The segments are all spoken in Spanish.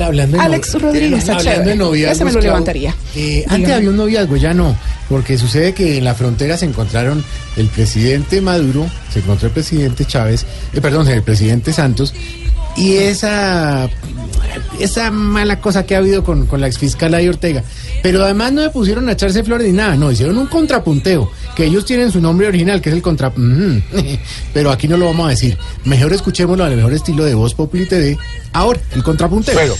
Hablando de Alex Rodríguez, está hablando chévere. de noviazgos, Ese me lo Clau, levantaría. eh, antes había un noviazgo, ya no, porque sucede que en la frontera se encontraron el presidente Maduro, se encontró el presidente Chávez, eh, perdón, el presidente Santos, y esa, esa mala cosa que ha habido con, con la exfiscal Ay Ortega. Pero además no se pusieron a echarse flores ni nada, no, hicieron un contrapunteo, que ellos tienen su nombre original, que es el contra... Ujú. Pero aquí no lo vamos a decir. Mejor escuchémoslo al mejor estilo de Voz Populi TV. Ahora, el contrapunteo. Pero.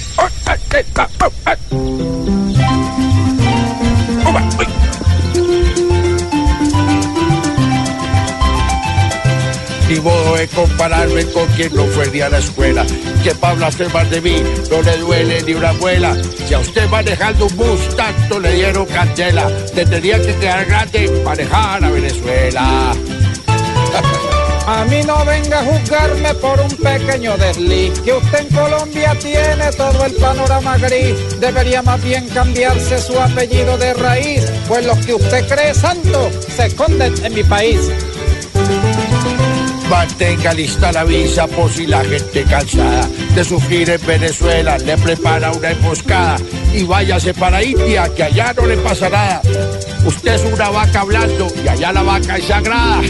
Ni modo de compararme con quien no fue ni a la escuela. Que para blasfemar de mí no le duele ni una muela. Si a usted manejando un bus tanto le dieron candela, te tenía que quedar grande manejar a Venezuela. A mí no venga a juzgarme por un pequeño desliz, que usted en Colombia tiene todo el panorama gris. Debería más bien cambiarse su apellido de raíz, pues los que usted cree santo se esconden en mi país. Mantenga lista la visa por si la gente cansada de sufrir en Venezuela le prepara una emboscada y váyase para India que allá no le pasa nada. Usted es una vaca hablando y allá la vaca es sagrada.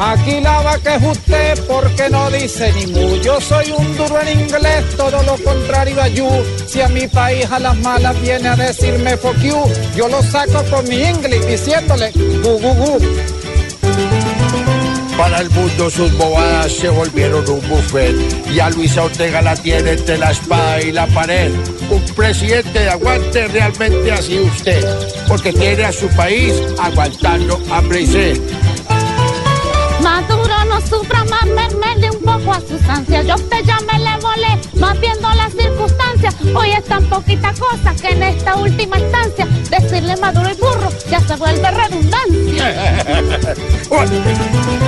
Aquí la vaca es usted porque no dice ni mu. Yo soy un duro en inglés, todo lo contrario a you. Si a mi país a las malas viene a decirme fuck you, yo lo saco con mi inglés diciéndole gu gu gu. Para el mundo sus bobadas se volvieron un buffet y a Luisa Ortega la tiene entre la espada y la pared. Un presidente de aguante realmente así usted, porque tiene a su país aguantando hambre y sed. Maduro no sufra más, mermele un poco a sus ansias. Yo a usted ya me le volé, más viendo las circunstancias. Hoy es tan poquita cosa que en esta última instancia decirle Maduro y burro ya se vuelve redundancia.